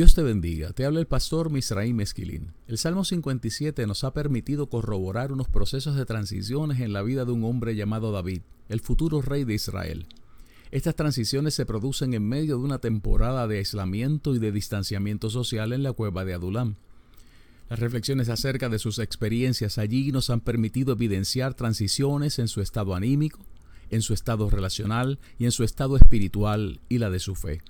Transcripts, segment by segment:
Dios te bendiga. Te habla el pastor Misraim Esquilín. El Salmo 57 nos ha permitido corroborar unos procesos de transiciones en la vida de un hombre llamado David, el futuro rey de Israel. Estas transiciones se producen en medio de una temporada de aislamiento y de distanciamiento social en la cueva de Adulam. Las reflexiones acerca de sus experiencias allí nos han permitido evidenciar transiciones en su estado anímico, en su estado relacional y en su estado espiritual y la de su fe.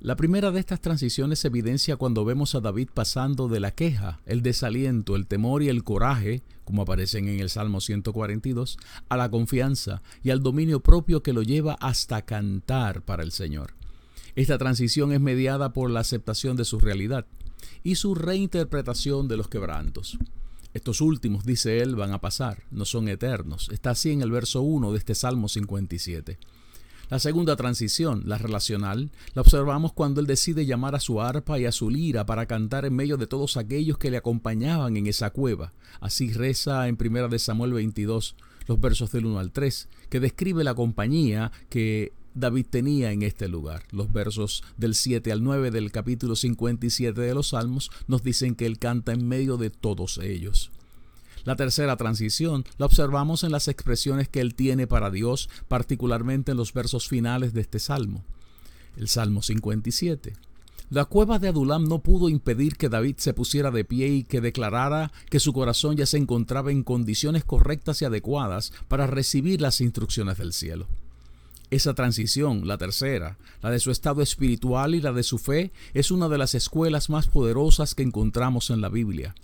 La primera de estas transiciones se evidencia cuando vemos a David pasando de la queja, el desaliento, el temor y el coraje, como aparecen en el Salmo 142, a la confianza y al dominio propio que lo lleva hasta cantar para el Señor. Esta transición es mediada por la aceptación de su realidad y su reinterpretación de los quebrantos. Estos últimos, dice él, van a pasar, no son eternos. Está así en el verso 1 de este Salmo 57. La segunda transición, la relacional, la observamos cuando él decide llamar a su arpa y a su lira para cantar en medio de todos aquellos que le acompañaban en esa cueva. Así reza en 1 de Samuel 22, los versos del 1 al 3, que describe la compañía que David tenía en este lugar. Los versos del 7 al 9 del capítulo 57 de los Salmos nos dicen que él canta en medio de todos ellos. La tercera transición la observamos en las expresiones que él tiene para Dios, particularmente en los versos finales de este salmo. El Salmo 57. La cueva de Adulam no pudo impedir que David se pusiera de pie y que declarara que su corazón ya se encontraba en condiciones correctas y adecuadas para recibir las instrucciones del cielo. Esa transición, la tercera, la de su estado espiritual y la de su fe, es una de las escuelas más poderosas que encontramos en la Biblia.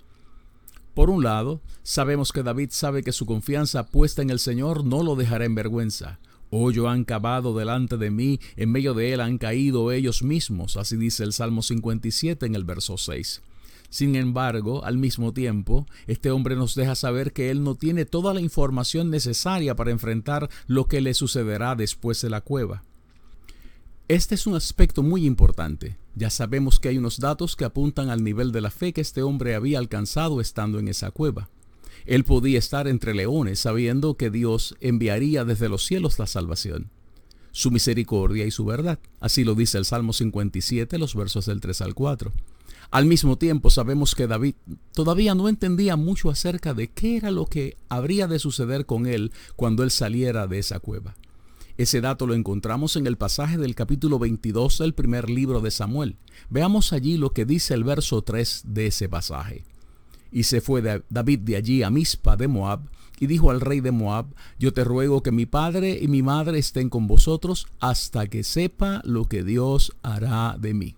Por un lado, sabemos que David sabe que su confianza puesta en el Señor no lo dejará en vergüenza. Hoyo han cavado delante de mí, en medio de él han caído ellos mismos, así dice el Salmo 57 en el verso 6. Sin embargo, al mismo tiempo, este hombre nos deja saber que él no tiene toda la información necesaria para enfrentar lo que le sucederá después de la cueva. Este es un aspecto muy importante. Ya sabemos que hay unos datos que apuntan al nivel de la fe que este hombre había alcanzado estando en esa cueva. Él podía estar entre leones sabiendo que Dios enviaría desde los cielos la salvación, su misericordia y su verdad. Así lo dice el Salmo 57, los versos del 3 al 4. Al mismo tiempo sabemos que David todavía no entendía mucho acerca de qué era lo que habría de suceder con él cuando él saliera de esa cueva. Ese dato lo encontramos en el pasaje del capítulo 22 del primer libro de Samuel. Veamos allí lo que dice el verso 3 de ese pasaje. Y se fue David de allí a Mispa de Moab, y dijo al rey de Moab, yo te ruego que mi padre y mi madre estén con vosotros hasta que sepa lo que Dios hará de mí.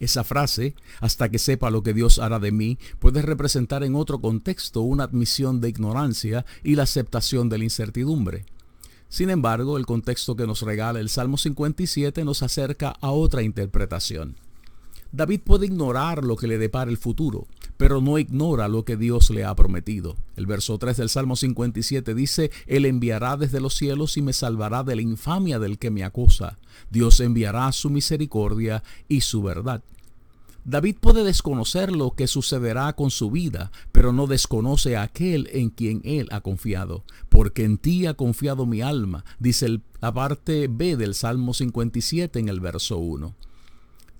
Esa frase, hasta que sepa lo que Dios hará de mí, puede representar en otro contexto una admisión de ignorancia y la aceptación de la incertidumbre. Sin embargo, el contexto que nos regala el Salmo 57 nos acerca a otra interpretación. David puede ignorar lo que le depara el futuro, pero no ignora lo que Dios le ha prometido. El verso 3 del Salmo 57 dice, Él enviará desde los cielos y me salvará de la infamia del que me acosa. Dios enviará su misericordia y su verdad. David puede desconocer lo que sucederá con su vida, pero no desconoce a aquel en quien él ha confiado, porque en ti ha confiado mi alma, dice la parte B del Salmo 57 en el verso 1.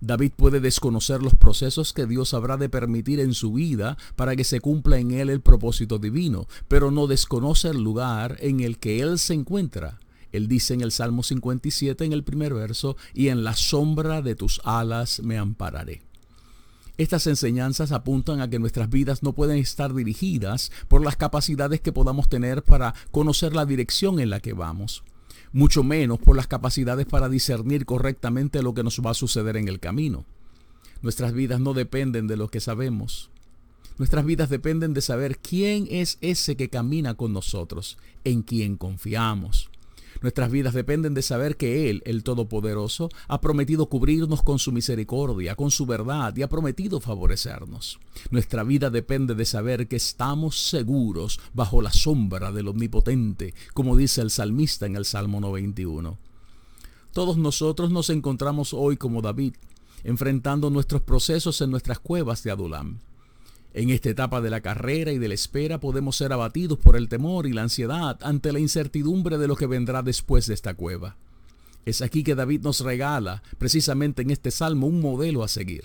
David puede desconocer los procesos que Dios habrá de permitir en su vida para que se cumpla en él el propósito divino, pero no desconoce el lugar en el que él se encuentra. Él dice en el Salmo 57 en el primer verso, y en la sombra de tus alas me ampararé. Estas enseñanzas apuntan a que nuestras vidas no pueden estar dirigidas por las capacidades que podamos tener para conocer la dirección en la que vamos. mucho menos por las capacidades para discernir correctamente lo que nos va a suceder en el camino. Nuestras vidas no dependen de lo que sabemos. Nuestras vidas dependen de saber quién es ese que camina con nosotros, en quien confiamos. Nuestras vidas dependen de saber que Él, el Todopoderoso, ha prometido cubrirnos con su misericordia, con su verdad y ha prometido favorecernos. Nuestra vida depende de saber que estamos seguros bajo la sombra del Omnipotente, como dice el salmista en el Salmo 91. Todos nosotros nos encontramos hoy como David, enfrentando nuestros procesos en nuestras cuevas de Adulam. En esta etapa de la carrera y de la espera podemos ser abatidos por el temor y la ansiedad ante la incertidumbre de lo que vendrá después de esta cueva. Es aquí que David nos regala, precisamente en este salmo, un modelo a seguir.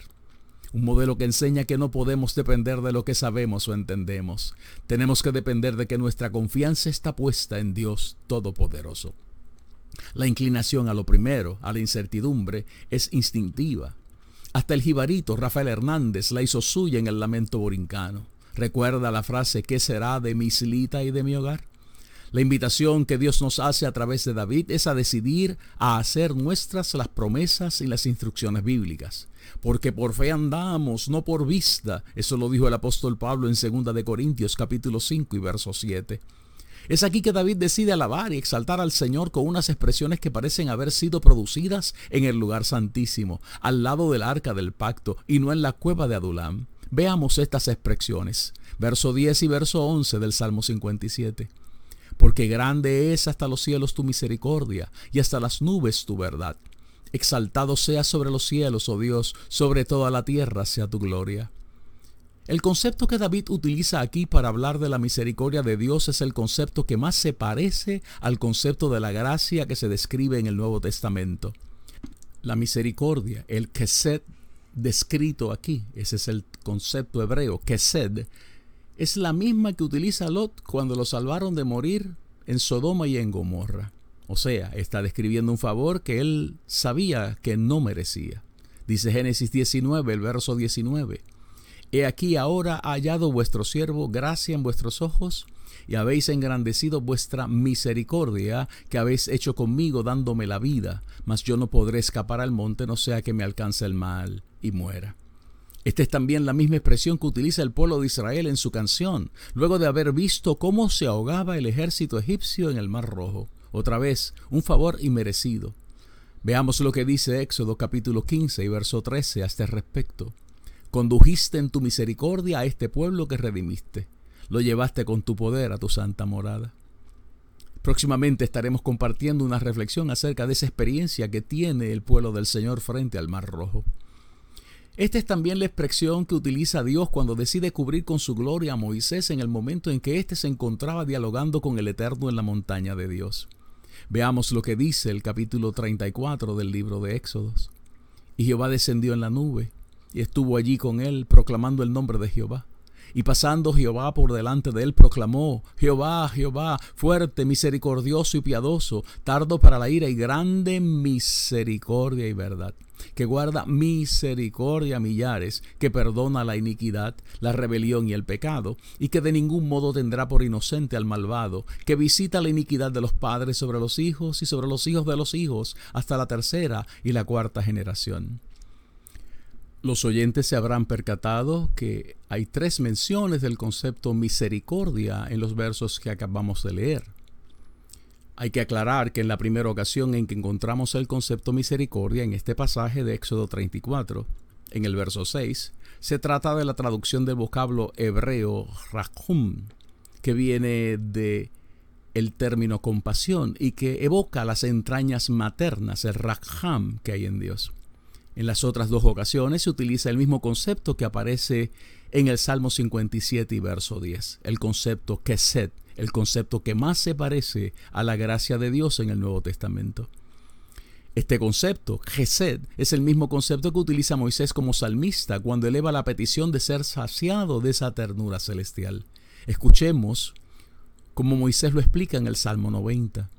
Un modelo que enseña que no podemos depender de lo que sabemos o entendemos. Tenemos que depender de que nuestra confianza está puesta en Dios Todopoderoso. La inclinación a lo primero, a la incertidumbre, es instintiva. Hasta el jibarito Rafael Hernández la hizo suya en el lamento borincano. ¿Recuerda la frase ¿qué será de mi islita y de mi hogar? La invitación que Dios nos hace a través de David es a decidir a hacer nuestras las promesas y las instrucciones bíblicas. Porque por fe andamos, no por vista. Eso lo dijo el apóstol Pablo en 2 de Corintios capítulo 5 y verso 7. Es aquí que David decide alabar y exaltar al Señor con unas expresiones que parecen haber sido producidas en el lugar santísimo, al lado del arca del pacto y no en la cueva de Adulam. Veamos estas expresiones, verso 10 y verso 11 del Salmo 57. Porque grande es hasta los cielos tu misericordia y hasta las nubes tu verdad. Exaltado sea sobre los cielos, oh Dios, sobre toda la tierra sea tu gloria. El concepto que David utiliza aquí para hablar de la misericordia de Dios es el concepto que más se parece al concepto de la gracia que se describe en el Nuevo Testamento. La misericordia, el kesed descrito aquí, ese es el concepto hebreo, kesed, es la misma que utiliza Lot cuando lo salvaron de morir en Sodoma y en Gomorra. O sea, está describiendo un favor que él sabía que no merecía. Dice Génesis 19, el verso 19. He aquí ahora ha hallado vuestro siervo gracia en vuestros ojos, y habéis engrandecido vuestra misericordia que habéis hecho conmigo dándome la vida, mas yo no podré escapar al monte, no sea que me alcance el mal y muera. Esta es también la misma expresión que utiliza el pueblo de Israel en su canción, luego de haber visto cómo se ahogaba el ejército egipcio en el Mar Rojo. Otra vez, un favor inmerecido. Veamos lo que dice Éxodo capítulo 15 y verso 13 a este respecto. Condujiste en tu misericordia a este pueblo que redimiste. Lo llevaste con tu poder a tu santa morada. Próximamente estaremos compartiendo una reflexión acerca de esa experiencia que tiene el pueblo del Señor frente al Mar Rojo. Esta es también la expresión que utiliza Dios cuando decide cubrir con su gloria a Moisés en el momento en que éste se encontraba dialogando con el Eterno en la montaña de Dios. Veamos lo que dice el capítulo 34 del libro de Éxodos. Y Jehová descendió en la nube y estuvo allí con él proclamando el nombre de Jehová. Y pasando Jehová por delante de él, proclamó, Jehová, Jehová, fuerte, misericordioso y piadoso, tardo para la ira y grande misericordia y verdad, que guarda misericordia a millares, que perdona la iniquidad, la rebelión y el pecado, y que de ningún modo tendrá por inocente al malvado, que visita la iniquidad de los padres sobre los hijos y sobre los hijos de los hijos, hasta la tercera y la cuarta generación. Los oyentes se habrán percatado que hay tres menciones del concepto misericordia en los versos que acabamos de leer. Hay que aclarar que en la primera ocasión en que encontramos el concepto misericordia en este pasaje de Éxodo 34, en el verso 6, se trata de la traducción del vocablo hebreo rachum, que viene de el término compasión y que evoca las entrañas maternas, el racham que hay en Dios. En las otras dos ocasiones se utiliza el mismo concepto que aparece en el Salmo 57 y verso 10, el concepto kesed, el concepto que más se parece a la gracia de Dios en el Nuevo Testamento. Este concepto, Gesed, es el mismo concepto que utiliza Moisés como salmista cuando eleva la petición de ser saciado de esa ternura celestial. Escuchemos como Moisés lo explica en el Salmo 90.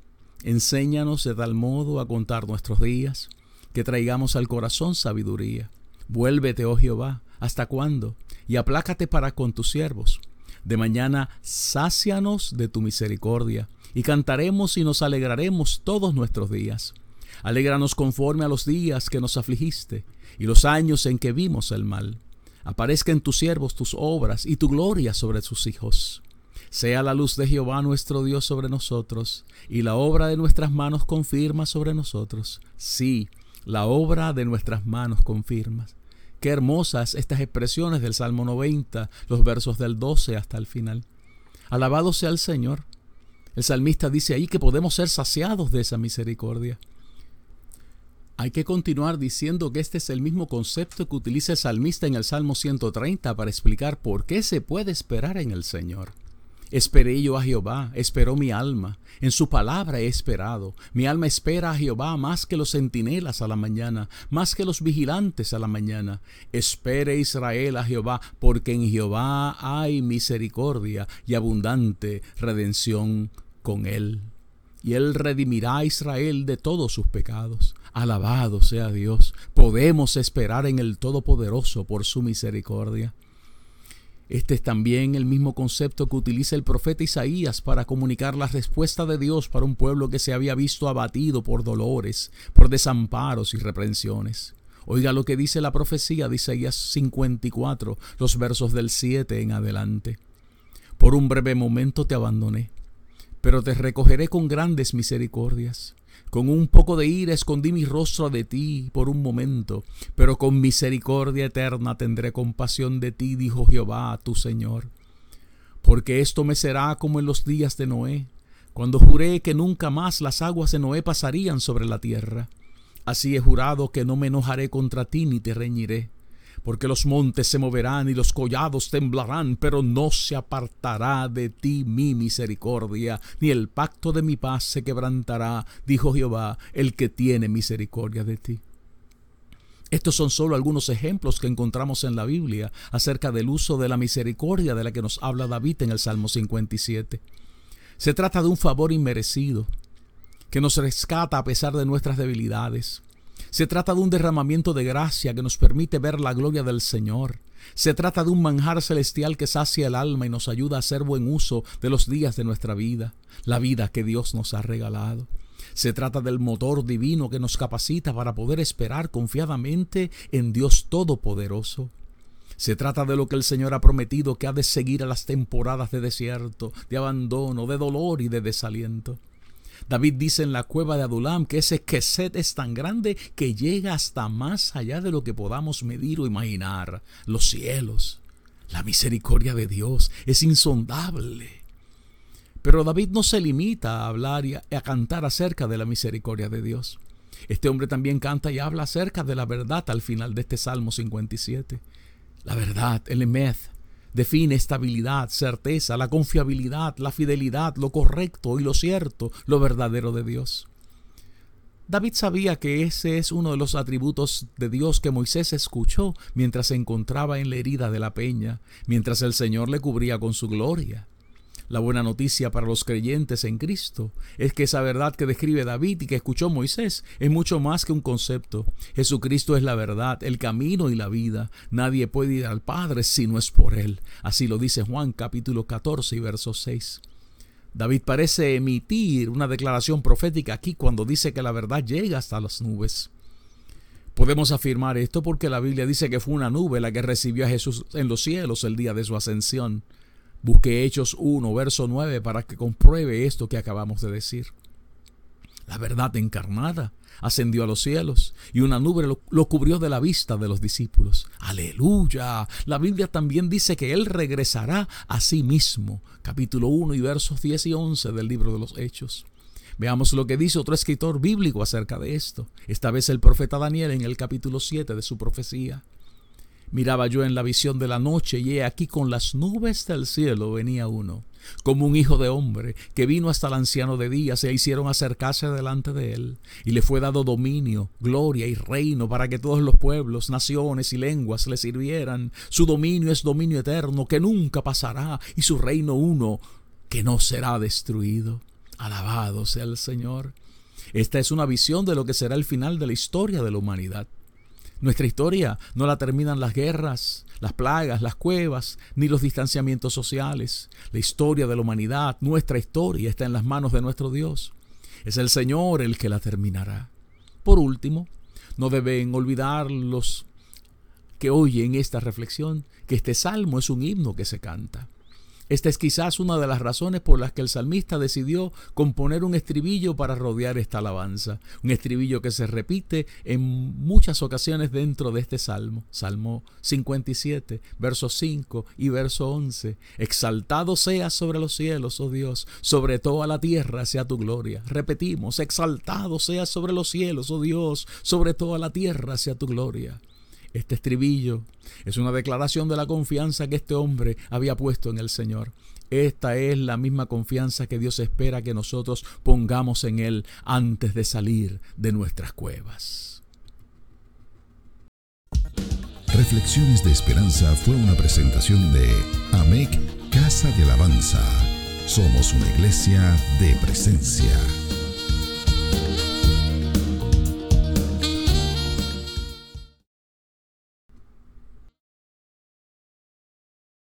Enséñanos de tal modo a contar nuestros días que traigamos al corazón sabiduría. Vuélvete, oh Jehová, ¿hasta cuándo? Y aplácate para con tus siervos. De mañana, sácianos de tu misericordia, y cantaremos y nos alegraremos todos nuestros días. Alégranos conforme a los días que nos afligiste, y los años en que vimos el mal. Aparezca en tus siervos tus obras y tu gloria sobre sus hijos. Sea la luz de Jehová nuestro Dios sobre nosotros, y la obra de nuestras manos confirma sobre nosotros. Sí, la obra de nuestras manos confirma. Qué hermosas estas expresiones del Salmo 90, los versos del 12 hasta el final. Alabado sea el Señor. El salmista dice ahí que podemos ser saciados de esa misericordia. Hay que continuar diciendo que este es el mismo concepto que utiliza el salmista en el Salmo 130 para explicar por qué se puede esperar en el Señor. Esperé yo a Jehová, esperó mi alma. En su palabra he esperado. Mi alma espera a Jehová más que los centinelas a la mañana, más que los vigilantes a la mañana. Espere Israel a Jehová, porque en Jehová hay misericordia y abundante redención con él. Y él redimirá a Israel de todos sus pecados. Alabado sea Dios. Podemos esperar en el Todopoderoso por su misericordia. Este es también el mismo concepto que utiliza el profeta Isaías para comunicar la respuesta de Dios para un pueblo que se había visto abatido por dolores, por desamparos y reprensiones. Oiga lo que dice la profecía de Isaías 54, los versos del 7 en adelante. Por un breve momento te abandoné, pero te recogeré con grandes misericordias. Con un poco de ira escondí mi rostro de ti por un momento, pero con misericordia eterna tendré compasión de ti, dijo Jehová, tu Señor. Porque esto me será como en los días de Noé, cuando juré que nunca más las aguas de Noé pasarían sobre la tierra. Así he jurado que no me enojaré contra ti ni te reñiré porque los montes se moverán y los collados temblarán, pero no se apartará de ti mi misericordia, ni el pacto de mi paz se quebrantará, dijo Jehová, el que tiene misericordia de ti. Estos son solo algunos ejemplos que encontramos en la Biblia acerca del uso de la misericordia de la que nos habla David en el Salmo 57. Se trata de un favor inmerecido, que nos rescata a pesar de nuestras debilidades, se trata de un derramamiento de gracia que nos permite ver la gloria del Señor. Se trata de un manjar celestial que sacia el alma y nos ayuda a hacer buen uso de los días de nuestra vida, la vida que Dios nos ha regalado. Se trata del motor divino que nos capacita para poder esperar confiadamente en Dios Todopoderoso. Se trata de lo que el Señor ha prometido que ha de seguir a las temporadas de desierto, de abandono, de dolor y de desaliento. David dice en la cueva de Adulam que ese Keset es tan grande que llega hasta más allá de lo que podamos medir o imaginar. Los cielos, la misericordia de Dios es insondable. Pero David no se limita a hablar y a, cantar acerca de la misericordia de Dios. Este hombre también canta y habla acerca de la verdad al final de este Salmo 57. La verdad, el emeth, define estabilidad, certeza, la confiabilidad, la fidelidad, lo correcto y lo cierto, lo verdadero de Dios. David sabía que ese es uno de los atributos de Dios que Moisés escuchó mientras se encontraba en la herida de la peña, mientras el Señor le cubría con su gloria. La buena noticia para los creyentes en Cristo es que esa verdad que describe David y que escuchó Moisés es mucho más que un concepto. Jesucristo es la verdad, el camino y la vida. Nadie puede ir al Padre si no es por Él. Así lo dice Juan capítulo 14 y verso 6. David parece emitir una declaración profética aquí cuando dice que la verdad llega hasta las nubes. Podemos afirmar esto porque la Biblia dice que fue una nube la que recibió a Jesús en los cielos el día de su ascensión. Busque Hechos 1, verso 9, para que compruebe esto que acabamos de decir. La verdad encarnada ascendió a los cielos y una nube lo, cubrió de la vista de los discípulos. Aleluya. La Biblia también dice que Él regresará a sí mismo. Capítulo 1 y versos 10 y 11 del libro de los Hechos. Veamos lo que dice otro escritor bíblico acerca de esto. Esta vez el profeta Daniel en el capítulo 7 de su profecía. Miraba yo en la visión de la noche y he aquí con las nubes del cielo venía uno, como un hijo de hombre, que vino hasta el anciano de días e hicieron acercarse delante de él, y le fue dado dominio, gloria y reino para que todos los pueblos, naciones y lenguas le sirvieran. Su dominio es dominio eterno que nunca pasará, y su reino uno que no será destruido. Alabado sea el Señor. Esta es una visión de lo que será el final de la historia de la humanidad. Nuestra historia no la terminan las guerras, las plagas, las cuevas, ni los distanciamientos sociales. La historia de la humanidad, nuestra historia, está en las manos de nuestro Dios. Es el Señor el que la terminará. Por último, no deben olvidar los que oyen esta reflexión que este salmo es un himno que se canta. Esta es quizás una de las razones por las que el salmista decidió componer un estribillo para rodear esta alabanza, un estribillo que se repite en muchas ocasiones dentro de este salmo, Salmo 57, verso 5 y verso 11. Exaltado seas sobre los cielos, oh Dios, sobre toda la tierra sea tu gloria. Repetimos, exaltado seas sobre los cielos, oh Dios, sobre toda la tierra sea tu gloria. Este estribillo es una declaración de la confianza que este hombre había puesto en el Señor. Esta es la misma confianza que Dios espera que nosotros pongamos en Él antes de salir de nuestras cuevas. Reflexiones de Esperanza fue una presentación de AMEC Casa de Alabanza. Somos una iglesia de presencia.